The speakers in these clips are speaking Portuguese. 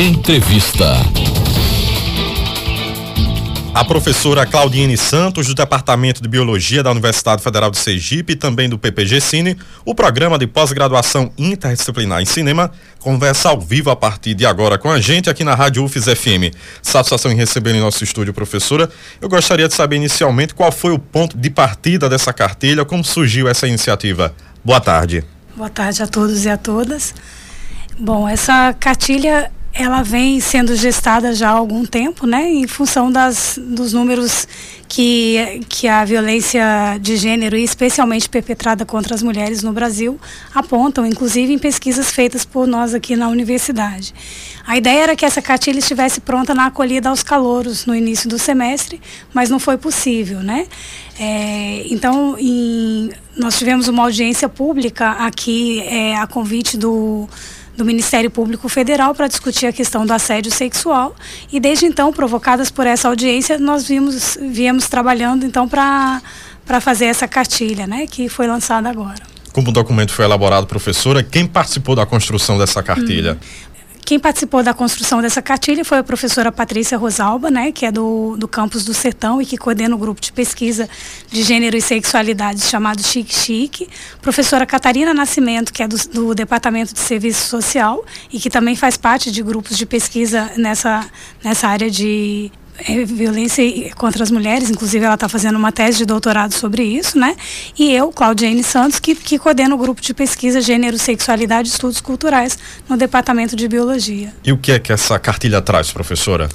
Entrevista. A professora Claudine Santos, do Departamento de Biologia da Universidade Federal de Sergipe e também do PPG Cine, o programa de pós-graduação interdisciplinar em cinema, conversa ao vivo a partir de agora com a gente aqui na Rádio UFES FM. Satisfação em receber em nosso estúdio, professora. Eu gostaria de saber inicialmente qual foi o ponto de partida dessa cartilha, como surgiu essa iniciativa. Boa tarde. Boa tarde a todos e a todas. Bom, essa cartilha ela vem sendo gestada já há algum tempo, né, em função das, dos números que, que a violência de gênero, especialmente perpetrada contra as mulheres no Brasil, apontam, inclusive em pesquisas feitas por nós aqui na universidade. A ideia era que essa cartilha estivesse pronta na acolhida aos calouros no início do semestre, mas não foi possível, né? É, então, em, nós tivemos uma audiência pública aqui é, a convite do do Ministério Público Federal para discutir a questão do assédio sexual e desde então, provocadas por essa audiência, nós vimos, viemos trabalhando então para para fazer essa cartilha, né, que foi lançada agora. Como o documento foi elaborado, professora, quem participou da construção dessa cartilha? Hum. Quem participou da construção dessa cartilha foi a professora Patrícia Rosalba, né, que é do, do campus do Sertão e que coordena o grupo de pesquisa de gênero e sexualidade chamado Chique Chique. Professora Catarina Nascimento, que é do, do Departamento de Serviço Social e que também faz parte de grupos de pesquisa nessa, nessa área de violência contra as mulheres, inclusive ela está fazendo uma tese de doutorado sobre isso, né? E eu, Claudiane Santos, que, que coordeno o grupo de pesquisa Gênero, Sexualidade e Estudos Culturais no Departamento de Biologia. E o que é que essa cartilha traz, professora?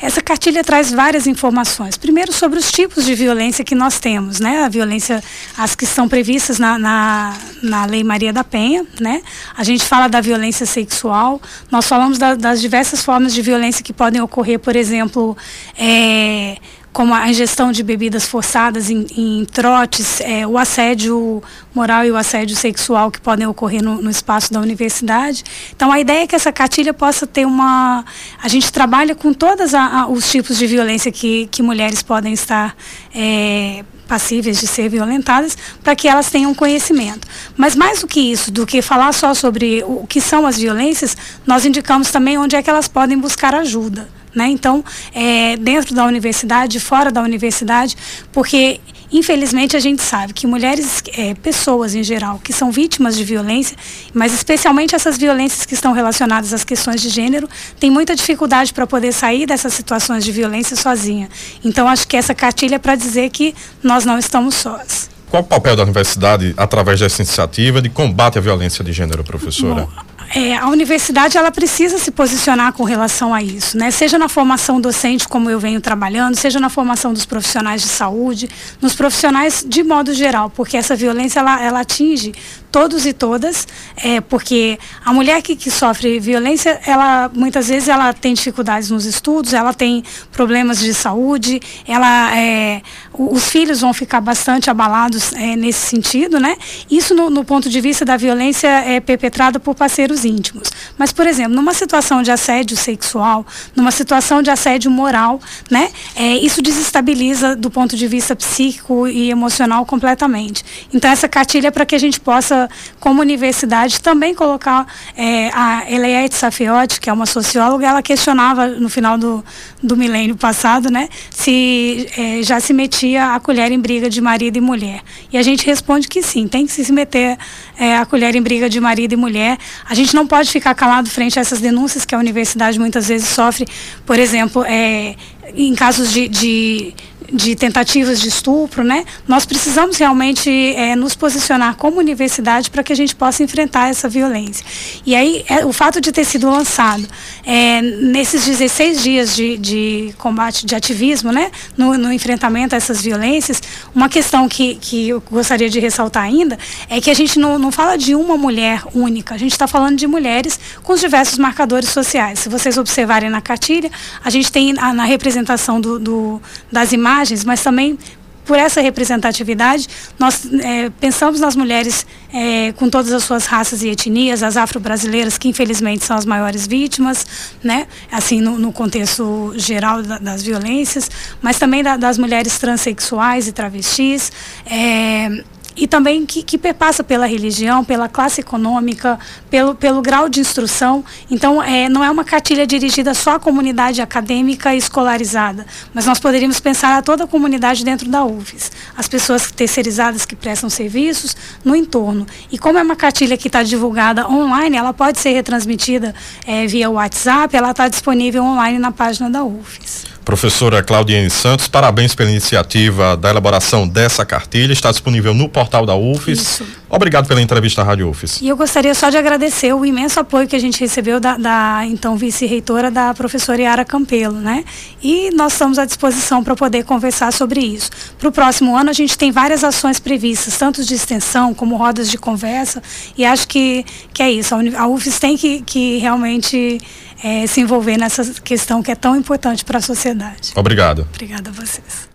Essa cartilha traz várias informações. Primeiro, sobre os tipos de violência que nós temos, né? A violência, as que são previstas na, na, na Lei Maria da Penha, né? A gente fala da violência sexual, nós falamos da, das diversas formas de violência que podem ocorrer, por exemplo, é, como a ingestão de bebidas forçadas em, em trotes, é, o assédio moral e o assédio sexual que podem ocorrer no, no, espaço da universidade. Então, a ideia é que essa cartilha possa ter uma. A gente trabalha com todos os tipos de violência que, que mulheres podem estar. É, passíveis de ser violentadas, para que elas tenham conhecimento. Mas mais do que isso, do que falar só sobre o que são as violências, nós indicamos também onde é que elas podem buscar ajuda. Né? Então, é, dentro da universidade, fora da universidade, porque infelizmente a gente sabe que mulheres, é, pessoas em geral, que são vítimas de violência, mas especialmente essas violências que estão relacionadas às questões de gênero, têm muita dificuldade para poder sair dessas situações de violência sozinha. Então, acho que essa cartilha é para dizer que nós não estamos sós. Qual o papel da universidade através dessa iniciativa de combate à violência de gênero, professora? Bom, é, a universidade ela precisa se posicionar com relação a isso, né? Seja na formação docente, como eu venho trabalhando, seja na formação dos profissionais de saúde, nos profissionais de modo geral, porque essa violência ela, ela atinge todos e todas, é, porque a mulher que, que sofre violência, ela muitas vezes ela tem dificuldades nos estudos, ela tem problemas de saúde, ela, é, os filhos vão ficar bastante abalados é, nesse sentido, né? Isso no, no, ponto de vista da violência é perpetrada por parceiros íntimos. Mas, por exemplo, numa situação de assédio sexual, numa situação de assédio moral, né? É, isso desestabiliza do ponto de vista psíquico e emocional completamente. Então, essa cartilha é para que a gente possa como universidade, também colocar é, a Eliette Safiotti, que é uma socióloga, ela questionava no final do, do milênio passado, né, se é, já se metia a colher em briga de marido e mulher. E a gente responde que sim, tem que se meter é, a colher em briga de marido e mulher. A gente não pode ficar calado frente a essas denúncias que a universidade muitas vezes sofre, por exemplo, é, em casos de, de de tentativas de estupro, né? Nós precisamos realmente é, nos posicionar como universidade para que a gente possa enfrentar essa violência. E aí, é, o fato de ter sido lançado é, nesses 16 dias de, de, combate, de ativismo, né? No, no, enfrentamento a essas violências, uma questão que, que eu gostaria de ressaltar ainda é que a gente não, não fala de uma mulher única, a gente está falando de mulheres com os diversos marcadores sociais. Se vocês observarem na cartilha, a gente tem na, na representação do, do, das imagens imagens, mas também por essa representatividade, nós é, pensamos nas mulheres é, com todas as suas raças e etnias, as afro-brasileiras, que infelizmente são as maiores vítimas, né? assim, no, no contexto geral da, das violências, mas também da, das mulheres transexuais e travestis. É, e também que, que perpassa pela religião, pela classe econômica, pelo, pelo grau de instrução. Então, é, não é uma cartilha dirigida só à comunidade acadêmica e escolarizada, mas nós poderíamos pensar a toda a comunidade dentro da UFES, as pessoas terceirizadas que prestam serviços no entorno. E como é uma cartilha que está divulgada online, ela pode ser retransmitida é, via WhatsApp, ela está disponível online na página da UFES. Professora Claudiane Santos, parabéns pela iniciativa da elaboração dessa cartilha. Está disponível no portal da UFES. Isso. Obrigado pela entrevista à Rádio UFES. E eu gostaria só de agradecer o imenso apoio que a gente recebeu da, da então vice-reitora, da professora Yara Campelo, né? E nós estamos à disposição para poder conversar sobre isso. Para o próximo ano a gente tem várias ações previstas, tanto de extensão como rodas de conversa. E acho que, que é isso. A UFES tem que, que realmente é, se envolver nessa questão que é tão importante para a sociedade. Obrigado. Obrigada a vocês.